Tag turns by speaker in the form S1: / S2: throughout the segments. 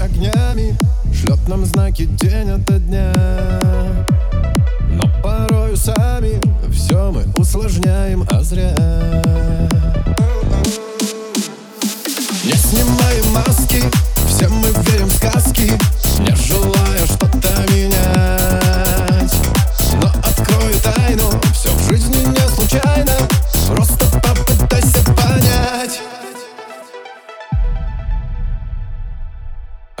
S1: огнями Шлет нам знаки день ото дня. Но порою сами все мы усложняем, а зря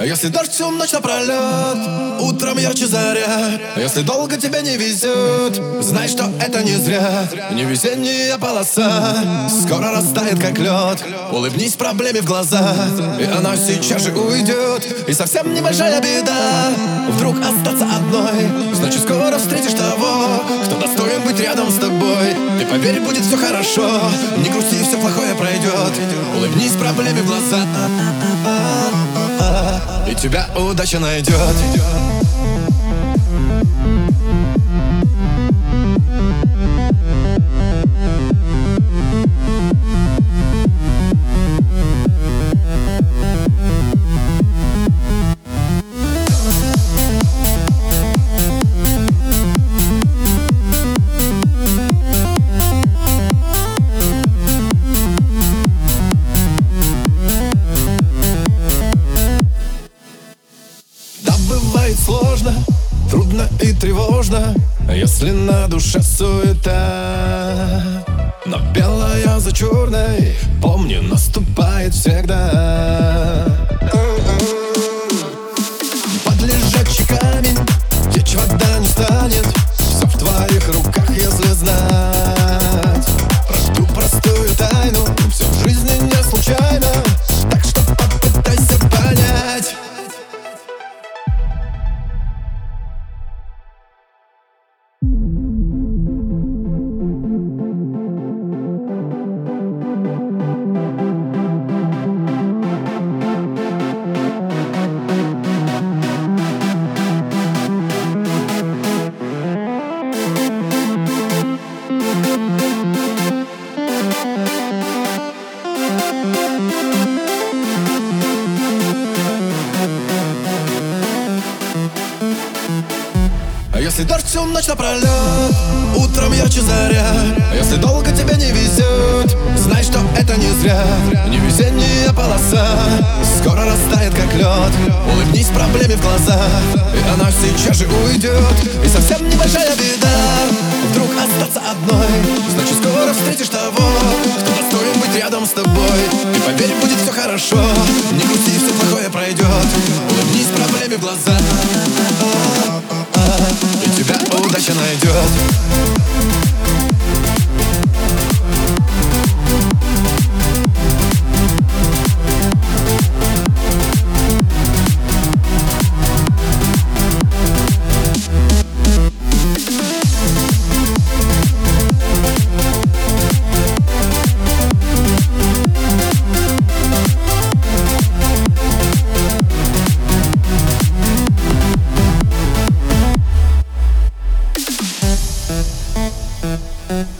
S1: А если дождь всю ночь напролет Утром ярче заря А если долго тебе не везет Знай, что это не зря. Не весенняя полоса Скоро растает, как лед Улыбнись проблеме в глаза И она сейчас же уйдет И совсем небольшая беда Вдруг остаться одной. Значит, скоро встретишь того Кто достоин быть рядом с тобой. Ты поверь, будет все хорошо Не грусти, все плохое пройдет Улыбнись проблеме в глаза тебя удача найдет бывает сложно, трудно и тревожно Если на душе суета. Но белая за черной, помни, наступает всегда если дождь всю ночь напролет Утром ярче заря А если долго тебе не везет Знай, что это не зря. Не весенняя полоса Скоро растает, как лед Улыбнись проблеме в глаза И она сейчас же уйдет И совсем небольшая беда Вдруг остаться одной. Значит, скоро встретишь того Кто достоин быть рядом с тобой. И поверь, будет все хорошо. Не грусти, все плохое Thank you. Mm-hmm.